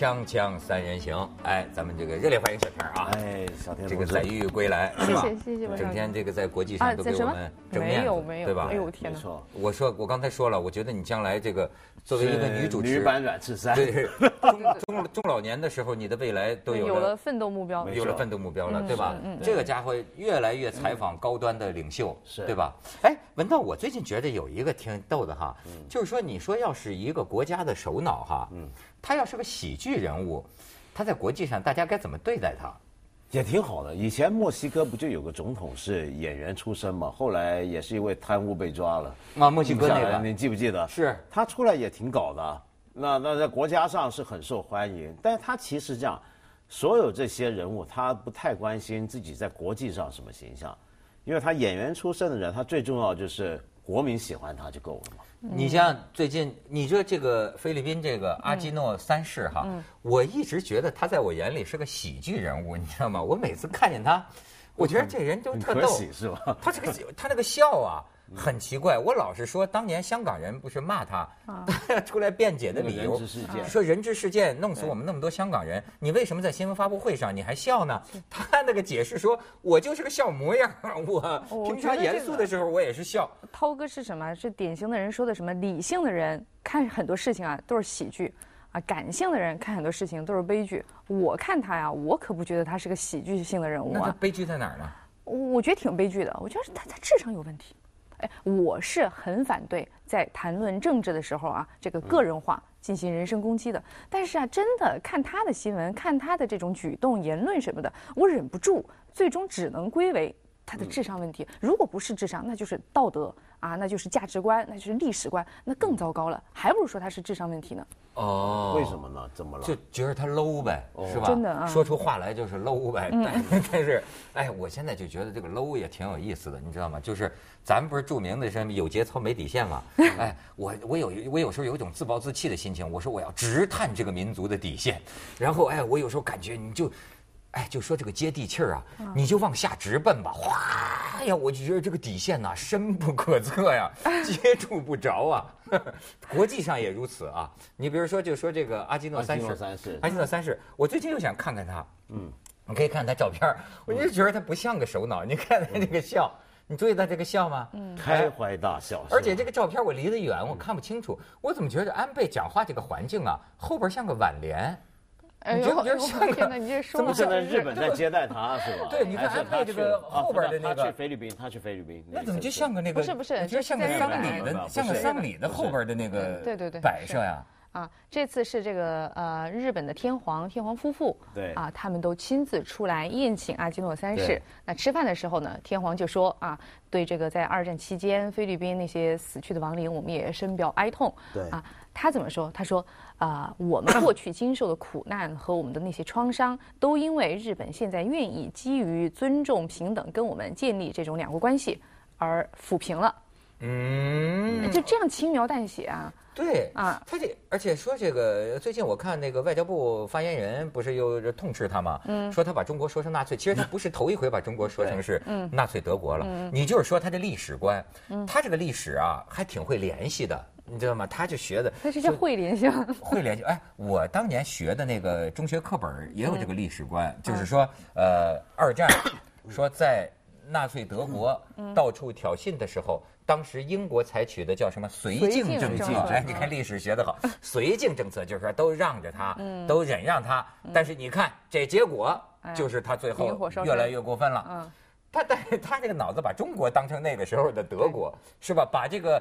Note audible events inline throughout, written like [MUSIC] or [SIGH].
锵锵三人行，哎，咱们这个热烈欢迎小天儿啊！哎，小天这个载誉归来？谢谢谢谢文整天这个在国际上都给我们正面没，有没有。对吧？哎呦我天哪！我说我刚才说了，我觉得你将来这个作为一个女主持，女版阮赤山，对中中中老年的时候，你的未来都有了有了奋斗目标，没有了奋斗目标了，嗯对吧？嗯？这个家伙越来越采访高端的领袖，是。对吧？哎，文道，我最近觉得有一个挺逗的哈，嗯。就是说，你说要是一个国家的首脑哈，他要是个喜剧人物，他在国际上大家该怎么对待他？也挺好的。以前墨西哥不就有个总统是演员出身嘛？后来也是因为贪污被抓了。啊，墨西哥那个你记不记得？是他出来也挺搞的，那那在国家上是很受欢迎，但是他其实这样，所有这些人物他不太关心自己在国际上什么形象，因为他演员出身的人，他最重要就是国民喜欢他就够了嘛。你像最近，你说这个菲律宾这个阿基诺三世哈，我一直觉得他在我眼里是个喜剧人物，你知道吗？我每次看见他，我觉得这人就特逗，是吧？他这个他那个笑啊。很奇怪，我老是说，当年香港人不是骂他，[LAUGHS] 出来辩解的理由说人质事件弄死我们那么多香港人，你为什么在新闻发布会上你还笑呢？他那个解释说，我就是个笑模样，我我平常严肃的时候我也是笑。涛哥是什么？是典型的人说的什么？理性的人看很多事情啊都是喜剧，啊，感性的人看很多事情都是悲剧。我看他呀，我可不觉得他是个喜剧性的人物啊，那悲剧在哪儿呢？我我觉得挺悲剧的。我觉得他他智商有问题。哎，我是很反对在谈论政治的时候啊，这个个人化进行人身攻击的。但是啊，真的看他的新闻，看他的这种举动、言论什么的，我忍不住，最终只能归为他的智商问题。如果不是智商，那就是道德啊，那就是价值观，那就是历史观，那更糟糕了。还不如说他是智商问题呢。哦为什么呢？怎么了？就觉得他 low 呗，是吧？真的啊说出话来就是 low 呗。但但是，哎，我现在就觉得这个 low 也挺有意思的，你知道吗？就是咱们不是著名的什么有节操没底线嘛？[LAUGHS] 哎，我我有我有时候有一种自暴自弃的心情，我说我要直探这个民族的底线，然后哎，我有时候感觉你就。哎，就说这个接地气儿啊，你就往下直奔吧，哗呀，我就觉得这个底线呐、深不可测呀，[LAUGHS] 接触不着啊。[LAUGHS] 国际上也如此啊。你比如说，就说这个阿基诺三世，阿基诺三世阿基诺三世，我最近又想看看他，嗯，你可以看他照片儿，我就觉得他不像个首脑。你看他这个笑，你注意到这个笑吗？嗯，开怀大笑，而且这个照片我离得远，我看不清楚。我怎么觉得安倍讲话这个环境啊，后边像个挽联？哎你觉不觉得呦像个天哪，你这说怎么的现在是日本在接待他是吧？[LAUGHS] 对你看还是安倍这个后边的那个他去菲律宾，他去菲律宾，那怎么就像个那个？不是不是就像个丧礼的，像个丧礼的后边的那个对对对摆设呀。啊，这次是这个呃日本的天皇天皇夫妇，对啊，他们都亲自出来宴请阿基诺三世。那吃饭的时候呢，天皇就说啊，对这个在二战期间菲律宾那些死去的亡灵，我们也深表哀痛。对啊，他怎么说？他说啊，我们过去经受的苦难和我们的那些创伤，都因为日本现在愿意基于尊重平等跟我们建立这种两国关系而抚平了。嗯，就这样轻描淡写啊。对啊他这而且说这个最近我看那个外交部发言人不是又痛斥他吗？嗯，说他把中国说成纳粹，其实他不是头一回把中国说成是纳粹德国了。你就是说他的历史观，他这个历史啊还挺会联系的，你知道吗？他就学的他是叫会联想。会联系。哎，我当年学的那个中学课本也有这个历史观，嗯就是说，呃，二战，说在纳粹德国嗯到处挑衅的时候，当时英国采取的叫什么绥绥靖政策？哎，你看历史学得好，绥靖政策就是说都让着他，嗯都忍让他，但是你看这结果就是他最后越来越过分了。嗯他但是他这个脑子把中国当成那个时候的德国，是吧？把这个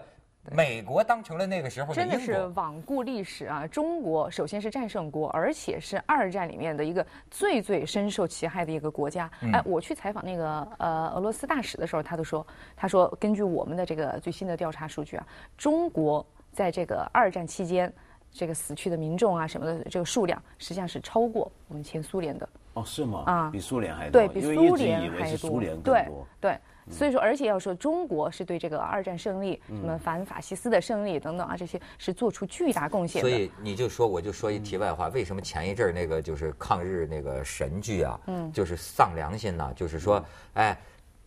美国当成了那个时候的真的是。罔顾历史啊！中国首先是战胜国，而且是二战里面的一个最最深受其害的一个国家。嗯哎，我去采访那个呃俄罗斯大使的时候，他都说，他说根据我们的这个最新的调查数据啊，中国在这个二战期间。这个死去的民众啊，什么的，这个数量实际上是超过我们前苏联的。哦，是吗？啊比苏联还多，对比苏联还多对多。对，所以说，而且要说中国是对这个二战胜利、什么反法西斯的胜利等等啊，这些是做出巨大贡献的。所以你就说，我就说一题外话，为什么前一阵儿那个就是抗日那个神剧啊，嗯，就是丧良心呢、就是说，哎，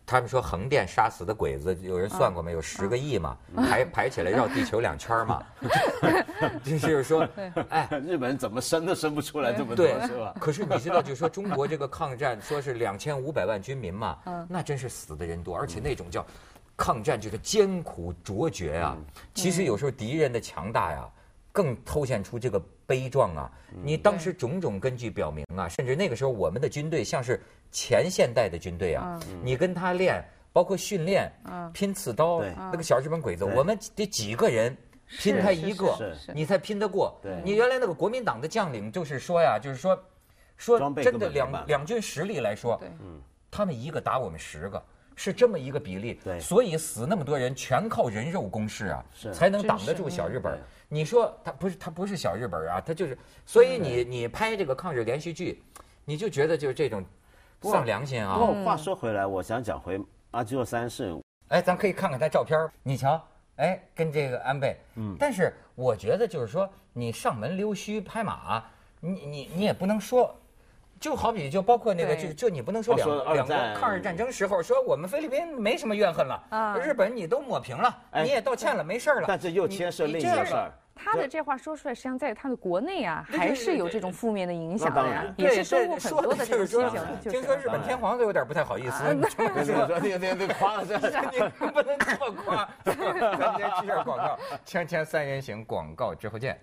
他们说横店杀死的鬼子，有人算过没有？十个亿嘛，排排起来绕地球两圈嘛。[LAUGHS] 就是说，哎，日本怎么生都生不出来这么多，是吧？可是你知道，就是说中国这个抗战，说是两千五百万军民嘛，那真是死的人多，而且那种叫抗战就是艰苦卓绝啊。其实有时候敌人的强大呀，更凸显出这个悲壮啊。你当时种种根据表明啊，甚至那个时候我们的军队像是前现代的军队啊，你跟他练，包括训练，拼刺刀对，那个小日本鬼子，我们得几个人。拼他一个你才拼得过。对。你原来那个国民党的将领就是说呀，就是说，说真的两两军实力来说对，他们一个打我们十个，是这么一个比例。对所以死那么多人，全靠人肉攻势啊，是才能挡得住小日本。你说他不是他不是小日本啊，他就是，所以你你拍这个抗日连续剧，你就觉得就是这种丧良心啊。不过话说回来，我想讲回阿基洛三世，哎，咱可以看看他照片儿你瞧，哎，跟这个安倍，嗯，但是我觉得就是说，你上门溜须拍马，你你你也不能说，就好比就包括那个，就就你不能说两两国抗日战争时候说我们菲律宾没什么怨恨了，啊日本你都抹平了，哎你也道歉了，没事儿了，但这又牵涉另一个事儿。他的这话说出来，实际上在他的国内啊，还是有这种负面的影响的呀那当然，也是收对获很说多的这就是说种批评。就是听说日本天皇都有点不太好意思，你说说你你你夸了这，你不能这么夸。咱先去下广告，锵锵三人行广告之后见。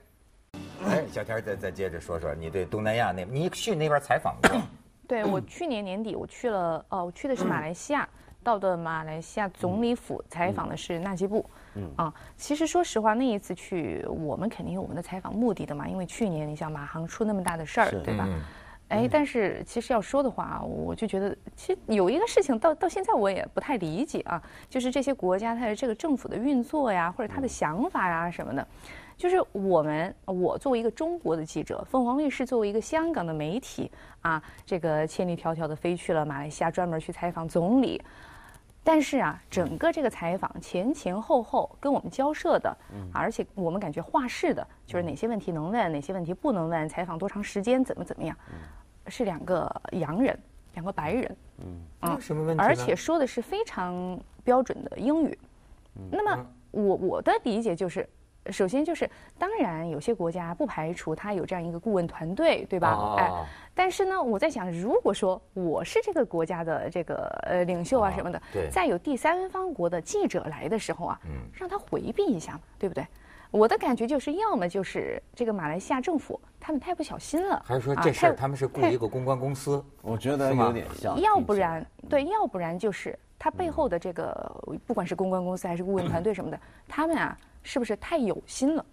哎，小天再再接着说说你对东南亚那，你去那边采访过？[COUGHS] 对我去年年底我去了，呃，我去的是马来西亚，到的马来西亚总理府采访的是纳吉布。嗯啊，其实说实话，那一次去，我们肯定有我们的采访目的的嘛，因为去年你像马航出那么大的事儿，对吧？嗯哎，但是其实要说的话，我就觉得，其实有一个事情到到现在我也不太理解啊，就是这些国家它的这个政府的运作呀，或者它的想法呀什么的，就是我们我作为一个中国的记者，凤凰卫视作为一个香港的媒体啊，这个千里迢迢的飞去了马来西亚，专门去采访总理。但是啊，整个这个采访前前后后跟我们交涉的，而且我们感觉话事的，就是哪些问题能问，哪些问题不能问，采访多长时间，怎么怎么样，是两个洋人，两个白人，啊什么问题？而且说的是非常标准的英语。那么我我的理解就是，首先就是，当然有些国家不排除他有这样一个顾问团队，对吧？哦哎，但是呢，我在想，如果说我是这个国家的这个呃领袖啊哦什么的，对再有第三方国的记者来的时候啊，嗯让他回避一下嘛，对不对？我的感觉就是，要么就是这个马来西亚政府他们太不小心了，还是说啊这事儿他们是雇一个公关公司？我觉得有点像。要不然对，要不然就是他背后的这个，不管是公关公司还是顾问团队什么的，[CLEARS THROAT] 他们啊，是不是太有心了？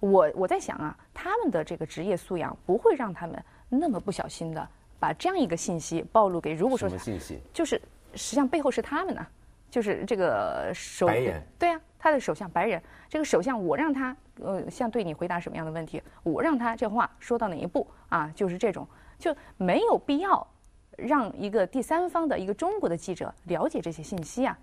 我我在想啊，他们的这个职业素养不会让他们那么不小心的把这样一个信息暴露给，如果说什么信息？就是实际上背后是他们呢、就是这个首白人对啊，他的首相白人，这个首相我让他呃像对你回答什么样的问题，我让他这话说到哪一步啊，就是这种就没有必要让一个第三方的一个中国的记者了解这些信息啊。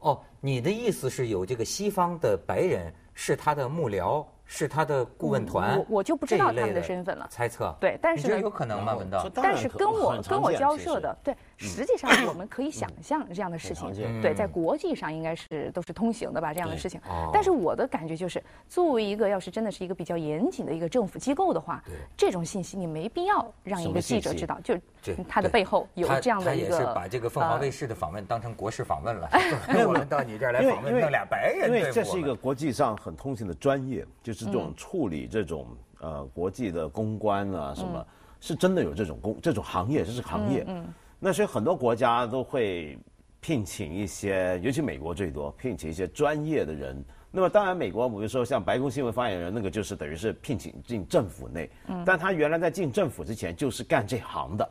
哦，你的意思是有这个西方的白人是他的幕僚，是他的顾问团？我我就不知道这一类他们的身份了猜测。对但是呢你觉得有可能吗？文道？当但然可是跟我跟我交涉的，对，实际上我们可以想象这样的事情对，在国际上应该是都是通行的吧，这样的事情。哦。但是我的感觉就是，作为一个要是真的是一个比较严谨的一个政府机构的话，这种信息你没必要让一个记者知道，就这他的背后有这样的一他也是把这个凤凰呃卫视的访问当成国事访问了。[LAUGHS] 我们到你这儿来访问，弄俩白人因为这是一个国际上很通行的专业，就是这种处理这种呃国际的公关啊什么，是真的有这种工这种行业，这是行业。嗯，那所以很多国家都会聘请一些，尤其美国最多聘请一些专业的人。那么当然，美国比如说像白宫新闻发言人，那个就是等于是聘请进政府内，但他原来在进政府之前就是干这行的。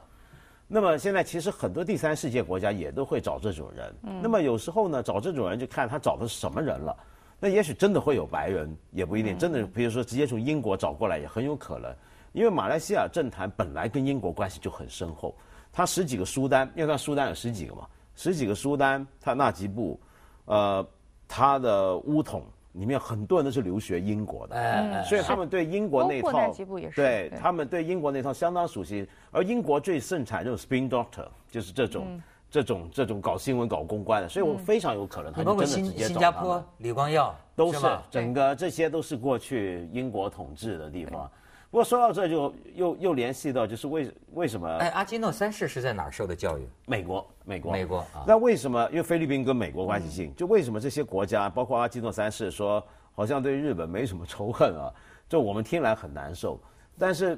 那么现在其实很多第三世界国家也都会找这种人。那么有时候呢，找这种人就看他找的是什么人了。那也许真的会有白人，也不一定。真的，比如说直接从英国找过来也很有可能，因为马来西亚政坛本来跟英国关系就很深厚。他十几个书单，因为他书单有十几个嘛，十几个书单，他那几部，呃，他的乌统里面很多人都是留学英国的。哎哎所以他们对英国那套对对他们对英国那套相当熟悉。而英国最盛产这种 spin doctor，就是这种这种这种搞新闻、搞公关的，所以我非常有可能他就你包括真的直接新新加坡李光耀都是吧？整个这些都是过去英国统治的地方。不过说到这就又又联系到就是为为什么哎，阿基诺三世是在哪儿受的教育？美国美国美国啊那为什么因为菲律宾跟美国关系近，就为什么这些国家包括阿基诺三世说好像对日本没什么仇恨啊？就我们听来很难受，但是。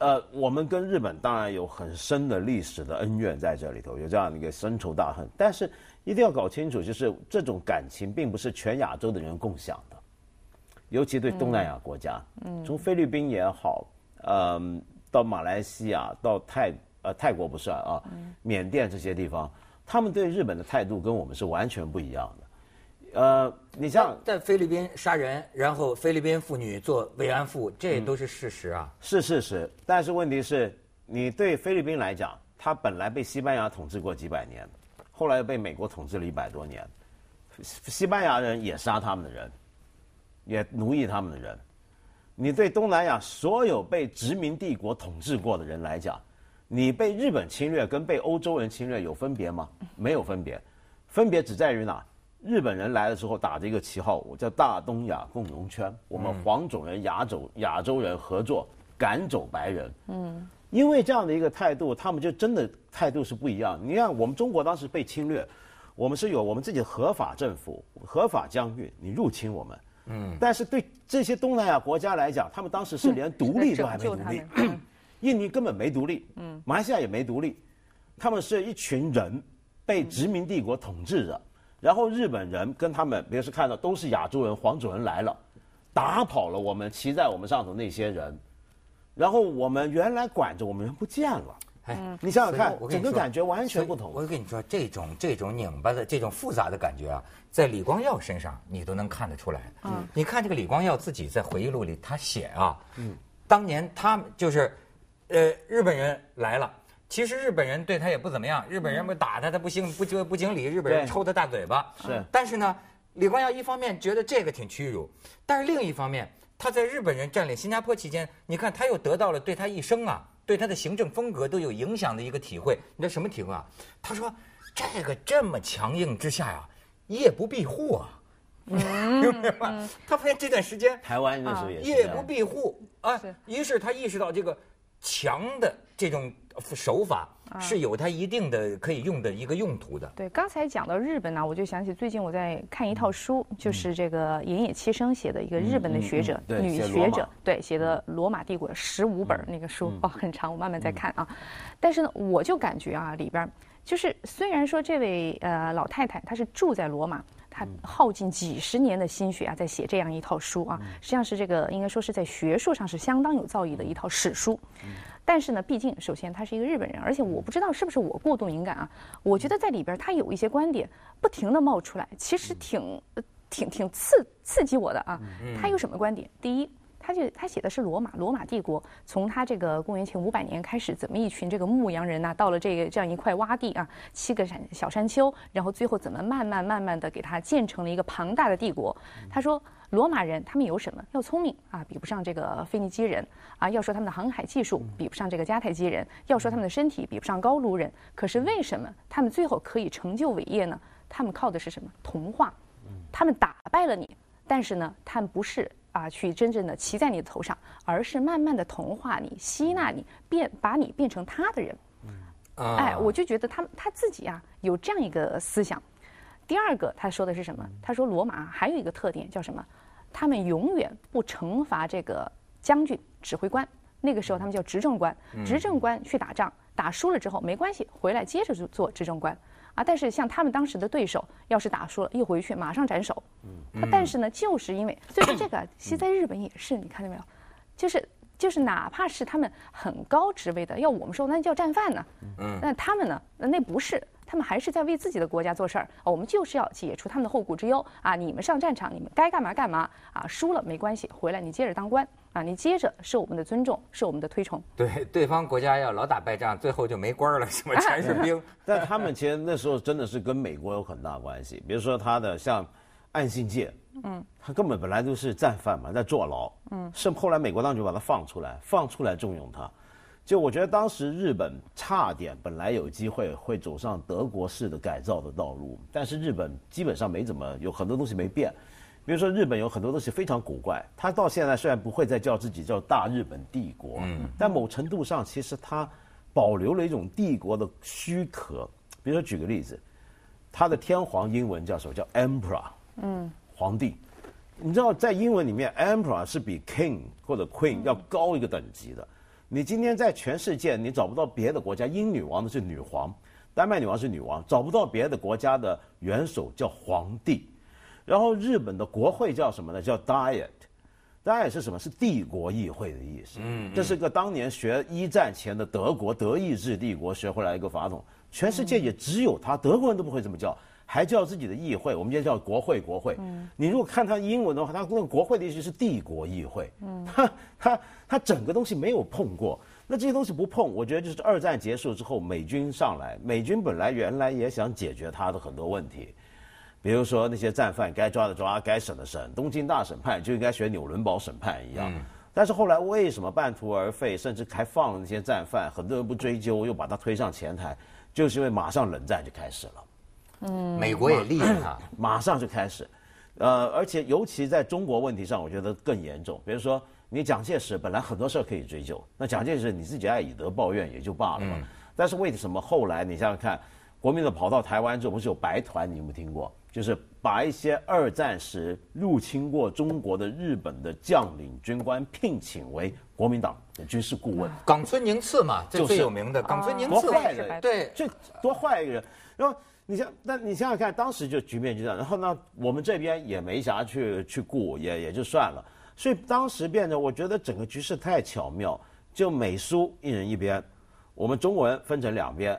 呃，我们跟日本当然有很深的历史的恩怨在这里头，有这样的一个深仇大恨。但是一定要搞清楚，就是这种感情并不是全亚洲的人共享的，尤其对东南亚国家，嗯，从菲律宾也好，呃，到马来西亚，到泰呃泰国不算啊，缅甸这些地方，他们对日本的态度跟我们是完全不一样的。呃，你像在菲律宾杀人，然后菲律宾妇女做慰安妇，这都是事实啊。是事实，但是问题是，你对菲律宾来讲，它本来被西班牙统治过几百年，后来又被美国统治了一百多年，西西班牙人也杀他们的人，也奴役他们的人。你对东南亚所有被殖民帝国统治过的人来讲，你被日本侵略跟被欧洲人侵略有分别吗？没有分别，分别只在于哪？日本人来的时候打着一个旗号，我叫大东亚共荣圈，我们黄种人、亚洲亚洲人合作赶走白人。嗯，因为这样的一个态度，他们就真的态度是不一样。你看，我们中国当时被侵略，我们是有我们自己的合法政府、合法疆域，你入侵我们。嗯，但是对这些东南亚国家来讲，他们当时是 [LAUGHS] 连独立都还没独立，[COUGHS] 印尼根本没独立，嗯，马来西亚也没独立，他们是一群人被殖民帝国统治着。然后日本人跟他们，比如说看到都是亚洲人、黄种人来了，打跑了我们骑在我们上头那些人，然后我们原来管着我们人不见了。哎，你想想看，整个感觉完全不同。我跟你说，这种这种拧巴的、这种复杂的感觉啊，在李光耀身上你都能看得出来。嗯，你看这个李光耀自己在回忆录里他写啊，嗯，当年他就是，呃，日本人来了。其实日本人对他也不怎么样，日本人不打他，他不行不就不讲理，日本人抽他大嘴巴。是，但是呢，李光耀一方面觉得这个挺屈辱，但是另一方面，他在日本人占领新加坡期间，你看他又得到了对他一生啊，对他的行政风格都有影响的一个体会。你知道什么体会啊？他说，这个这么强硬之下呀，夜不闭户啊，[LAUGHS] 明白吗？他发现这段时间台湾那时候也夜不闭户啊，于是他意识到这个强的这种。手法是有它一定的可以用的一个用途的。对，刚才讲到日本呢，我就想起最近我在看一套书，就是这个岩野七生写的一个日本的学者，女学者，对，写的《罗马帝国》十五本那个书，哦，很长，我慢慢在看啊。但是呢，我就感觉啊，里边就是虽然说这位呃老太太她是住在罗马，她耗尽几十年的心血啊，在写这样一套书啊，实际上是这个应该说是在学术上是相当有造诣的一套史书。但是呢，毕竟首先他是一个日本人，而且我不知道是不是我过度敏感啊。我觉得在里边他有一些观点不停的冒出来，其实挺挺挺刺刺激我的啊。他有什么观点？第一，他就他写的是罗马罗马帝国，从他这个公元前五百年开始，怎么一群这个牧羊人呐，到了这个这样一块洼地啊，七个山小山丘，然后最后怎么慢慢慢慢的给他建成了一个庞大的帝国。他说。罗马人他们有什么？要聪明啊，比不上这个腓尼基人啊。要说他们的航海技术，比不上这个迦太基人。要说他们的身体，比不上高卢人。可是为什么他们最后可以成就伟业呢？他们靠的是什么？童话。他们打败了你，但是呢，他们不是啊，去真正的骑在你的头上，而是慢慢的同化你，吸纳你，变把你变成他的人。嗯哎，我就觉得他他自己啊，有这样一个思想。第二个，他说的是什么？他说罗马还有一个特点叫什么？他们永远不惩罚这个将军、指挥官。那个时候他们叫执政官，执政官去打仗，打输了之后没关系，回来接着做做执政官。啊，但是像他们当时的对手，要是打输了，一回去马上斩首。嗯。但是呢，就是因为，所以说这个其实在日本也是，你看到没有？就是就是，哪怕是他们很高职位的，要我们说那叫战犯呢。嗯。那他们呢？那不是。他们还是在为自己的国家做事儿，我们就是要解除他们的后顾之忧啊！你们上战场，你们该干嘛干嘛啊！输了没关系，回来你接着当官啊！你接着受我们的尊重，受我们的推崇。对，对方国家要老打败仗，最后就没官了，什么全是兵。[LAUGHS] 但他们其实那时候真的是跟美国有很大关系，比如说他的像岸信介，嗯，他根本本来就是战犯嘛，在坐牢，嗯，是后来美国当局把他放出来，放出来重用他。就我觉得当时日本差点本来有机会会走上德国式的改造的道路，但是日本基本上没怎么有很多东西没变。比如说日本有很多东西非常古怪，它到现在虽然不会再叫自己叫大日本帝国，嗯但某程度上其实它保留了一种帝国的虚壳。比如说举个例子，它的天皇英文叫什么？叫 emperor，嗯，皇帝。你知道在英文里面，emperor 是比 king 或者 queen 要高一个等级的。你今天在全世界，你找不到别的国家，英女王的是女皇，丹麦女王是女王，找不到别的国家的元首叫皇帝。然后日本的国会叫什么呢？叫 Diet，Diet 是什么？是帝国议会的意思。嗯，这是个当年学一战前的德国德意志帝国学回来一个法统，全世界也只有他，德国人都不会这么叫。还叫自己的议会，我们今天叫国会。国会，你如果看他英文的话，他那个国会的意思是帝国议会。嗯，它它它整个东西没有碰过。那这些东西不碰，我觉得就是二战结束之后，美军上来，美军本来原来也想解决他的很多问题，比如说那些战犯该抓的抓，该审的审，东京大审判就应该学纽伦堡审判一样。但是后来为什么半途而废，甚至还放了那些战犯，很多人不追究，又把他推上前台，就是因为马上冷战就开始了。嗯，美国也厉害啊，马上就开始，呃，而且尤其在中国问题上，我觉得更严重。比如说，你蒋介石本来很多事儿可以追究，那蒋介石你自己爱以德报怨也就罢了嘛。但是为什么后来你想想看，国民党跑到台湾之后，不是有白团？你有没有听过？就是把一些二战时入侵过中国的日本的将领军官聘请为国民党的军事顾问。冈村宁次嘛，这最有名的冈村宁次，多坏人，对，这多坏一个人，然后。你想，那你想想看，当时就局面就这样，然后呢，我们这边也没啥去去顾，也也就算了。所以当时变得，我觉得整个局势太巧妙，就美苏一人一边，我们中文分成两边，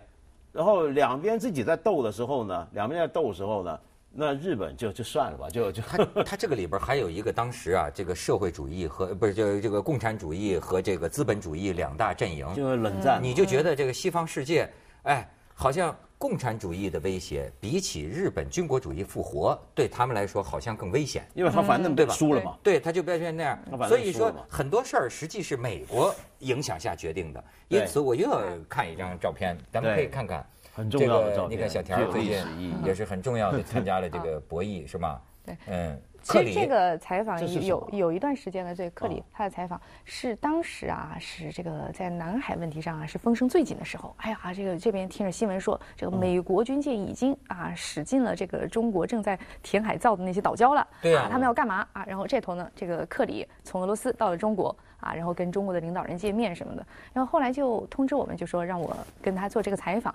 然后两边自己在斗的时候呢，两边在斗的时候呢，那日本就就算了吧，就就他 [LAUGHS] 他这个里边还有一个当时啊，这个社会主义和不是就这个共产主义和这个资本主义两大阵营，就是冷战，你就觉得这个西方世界，哎，好像。共产主义的威胁比起日本军国主义复活，对他们来说好像更危险，因为他反正对吧输了嘛，对他就变成那样。所以说很多事儿实际是美国影响下决定的。因此我又要看一张照片，咱们可以看看很重要的照片。你看小田最近也是很重要的参加了这个博弈，是吗？对，嗯。其实这个采访有有一段时间了，这个克里他的采访是当时啊，是这个在南海问题上啊是风声最紧的时候。哎呀，这个这边听着新闻说，这个美国军舰已经啊驶进了这个中国正在填海造的那些岛礁了。对啊，他们要干嘛啊？然后这头呢，这个克里从俄罗斯到了中国啊，然后跟中国的领导人见面什么的。然后后来就通知我们，就说让我跟他做这个采访。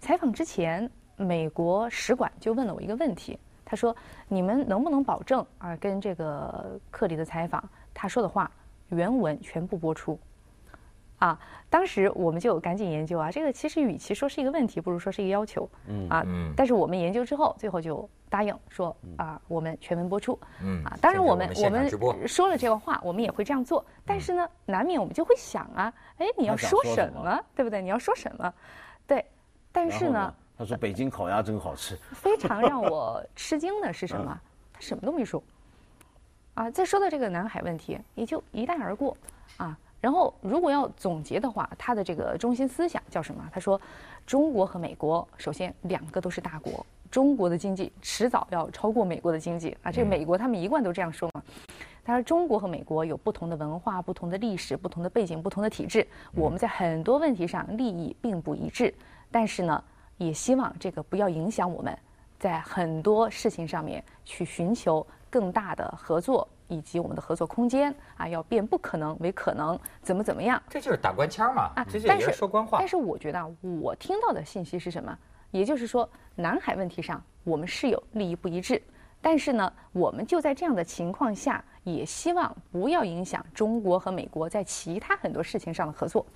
采访之前，美国使馆就问了我一个问题。他说：“你们能不能保证啊？跟这个克里的采访，他说的话原文全部播出？啊，当时我们就赶紧研究啊。这个其实与其说是一个问题，不如说是一个要求。嗯啊，但是我们研究之后，最后就答应说啊，我们全文播出。嗯啊，当然我们我们说了这个话，我们也会这样做。但是呢，难免我们就会想啊，哎，你要说什么，对不对？你要说什么？对，但是呢。”他说：“北京烤鸭真好吃。”非常让我吃惊的是什么？他什么都没说。啊，再说到这个南海问题，也就一带而过。啊，然后如果要总结的话，他的这个中心思想叫什么？他说：“中国和美国，首先两个都是大国，中国的经济迟早要超过美国的经济。啊，这个美国他们一贯都这样说嘛。他说中国和美国有不同的文化、不同的历史、不同的背景、不同的体制，我们在很多问题上利益并不一致，但是呢。”也希望这个不要影响我们，在很多事情上面去寻求更大的合作以及我们的合作空间啊，要变不可能为可能，怎么怎么样？这就是打官腔嘛啊！但是说官话。但是我觉得啊我听到的信息是什么？也就是说，南海问题上我们是有利益不一致，但是呢，我们就在这样的情况下，也希望不要影响中国和美国在其他很多事情上的合作。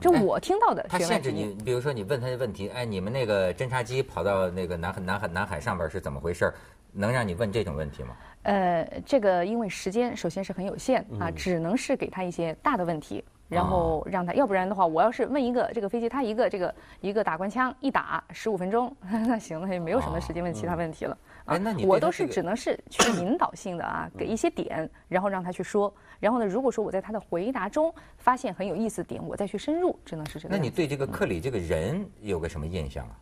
这我听到的，他限制你，比如说你问他的问题，哎，你们那个侦察机跑到那个南海南海南海上边是怎么回事？能让你问这种问题吗？呃，这个因为时间首先是很有限啊，只能是给他一些大的问题，然后让他，要不然的话，我要是问一个这个飞机，他一个这个一个打官腔一打十五分钟，[LAUGHS] 那行了，也没有什么时间问其他问题了。哎那你对我他这个都是只能是 [CLEARS THROAT] 去引导性的啊，给一些点，然后让他去说。然后呢，如果说我在他的回答中发现很有意思的点，我再去深入，只能是这个样。那你对这个克里这个人有个什么印象啊？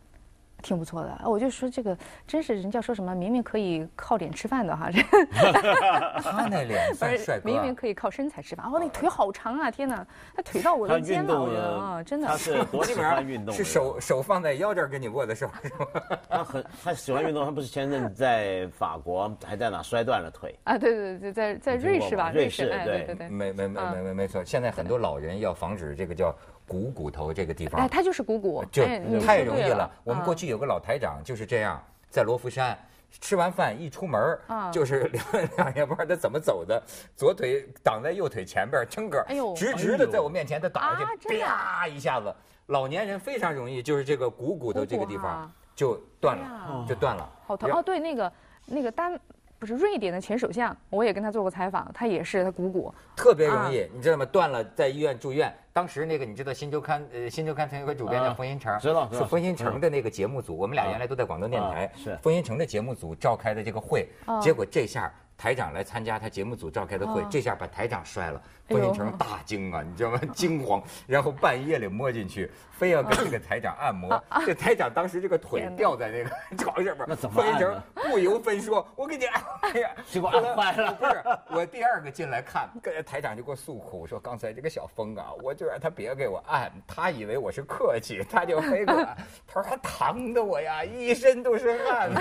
挺不错的，我就说这个真是人家说什么，明明可以靠脸吃饭的哈，这 [LAUGHS] [LAUGHS] 他那脸不是算帅哥啊，明明可以靠身材吃饭。哦，那腿好长啊！天哪，他腿到我的肩了，我觉得啊，真的他。是多喜欢运动是手手放在腰这儿跟你握的手？[LAUGHS] 他很他喜欢运动，他不是前阵在法国还在哪摔断了腿，啊，对对对，在在瑞士吧，瑞士对对对。没没没没没没错，现在很多老人要防止这个叫股骨头这个地方哎，，他就是股骨，就太容易了。我们啊过去有个老台长就是这样，在罗浮山。吃完饭一出门就是两两也不知道他怎么走的，左腿挡在右腿前边儿，撑个哎呦直直的在我面前，他倒下啊去，啪一下子，老年人非常容易就是这个股骨头这个地方就断了，就断了。然好疼哦！对，那个那个丹不是瑞典的前首相，我也跟他做过采访，他也是他鼓鼓特别容啊易，你知道吗？断了，在医院住院。当时那个你知道《新周刊》呃，《新周刊》曾有个主编叫啊冯新成，知道冯新成的那个节目组。我们俩啊原来都在广东电台啊，是冯新成的节目组召开的这个会啊，结果这下台长来参加他节目组召开的会啊，这下把台长摔了。哎呦冯银成大惊啊，你知道吗？[LAUGHS] 惊慌，然后半夜里摸进去，非要跟这个台长按摩。[LAUGHS] 这台长当时这个腿吊在那个床上边，那怎么冯银成不由分说，我给你按。哎呀，结果按坏了 [LAUGHS] 不是，我第二个进来看，跟台长就给我诉苦，说刚才这个小峰啊，我就让他别给我按，他以为我是客气，他就非给我按。他说他疼的我呀，一身都是汗。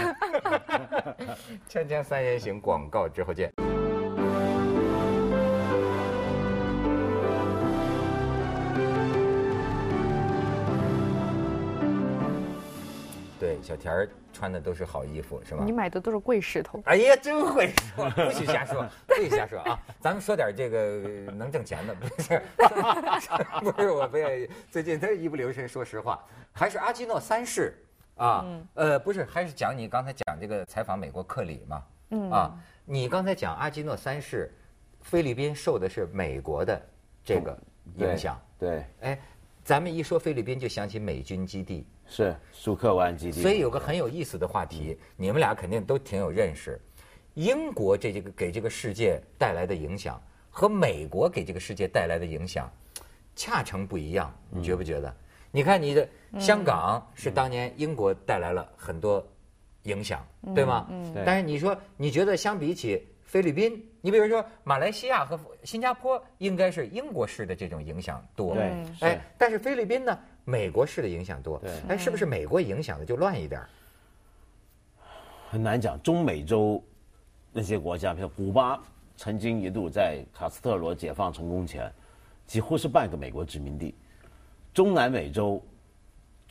锵锵三人行广告之后见。小田儿穿的都是好衣服，是吧你？买的都是贵石头。哎呀，真会说，不许瞎说，不许瞎说啊！咱们说点这个能挣钱的，不是？[LAUGHS] 不是我不愿意最近他一不留神，说实话，还是阿基诺三世啊，呃，不是，还是讲你刚才讲这个采访美国克里嘛，嗯啊，你刚才讲阿基诺三世，菲律宾受的是美国的这个影响，对，哎，咱们一说菲律宾就想起美军基地，是苏克湾基地，所以有个很有意思的话题，你们俩肯定都挺有认识。英国这这个给这个世界带来的影响和美国给这个世界带来的影响，恰成不一样，你觉不觉得？你看你的香港是当年英国带来了很多影响，对吗？对。但是你说你觉得相比起菲律宾，你比如说马来西亚和新加坡，应该是英国式的这种影响多。对哎，但是菲律宾呢，美国式的影响多。对哎，是不是美国影响的就乱一点？很难讲。中美洲那些国家，比如古巴，曾经一度在卡斯特罗解放成功前，几乎是半个美国殖民地。中南美洲，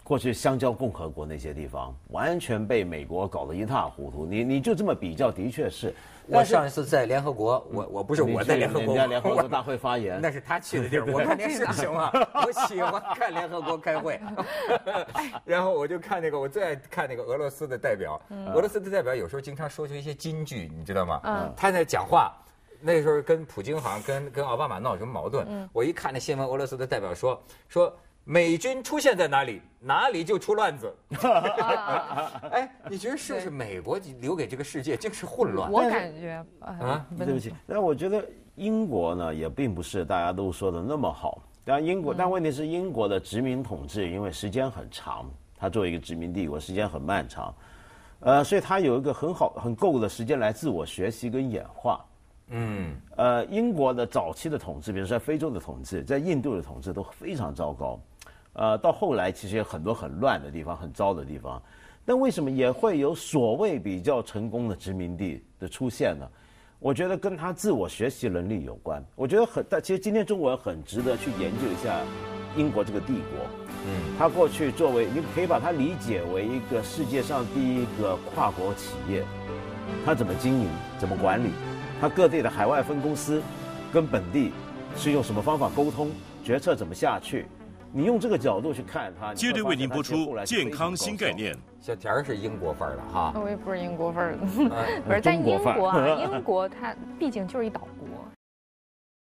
过去香蕉共和国那些地方，完全被美国搞得一塌糊涂。你你就这么比较，的确是。我上一次在联合国，我我不是我在联合国，联合我国大会发言，那是他去的地儿，[LAUGHS] 我看电视行吗？我喜欢看联合国开会，[LAUGHS] 然后我就看那个，我最爱看那个俄罗斯的代表。俄罗斯的代表有时候经常说出一些金句，你知道吗？嗯他在讲话。那时候跟普京好像跟跟奥巴马闹什么矛盾，嗯我一看那新闻，俄罗斯的代表说说美军出现在哪里，哪里就出乱子。[LAUGHS] 哎，你觉得是不是美国留给这个世界竟是混乱？我感觉啊啊，对不起，但我觉得英国呢也并不是大家都说的那么好。但英国，但问题是英国的殖民统治因为时间很长，它作为一个殖民帝国，时间很漫长，呃，所以它有一个很好很够的时间来自我学习跟演化。嗯，呃，英国的早期的统治，比如说在非洲的统治，在印度的统治都非常糟糕。呃，到后来其实有很多很乱的地方，很糟的地方。但为什么也会有所谓比较成功的殖民地的出现呢？我觉得跟他自我学习能力有关。我觉得很，但其实今天中国人很值得去研究一下英国这个帝国。嗯，他过去作为，你可以把它理解为一个世界上第一个跨国企业，他怎么经营，怎么管理，它各地的海外分公司跟本地是用什么方法沟通，决策怎么下去。你用这个角度去看它，接着为您播出健康新概念。小田儿是英国范儿的哈。我也不是英国范儿的，嗯。[LAUGHS] 不是，在英国英国它毕竟就是一岛国，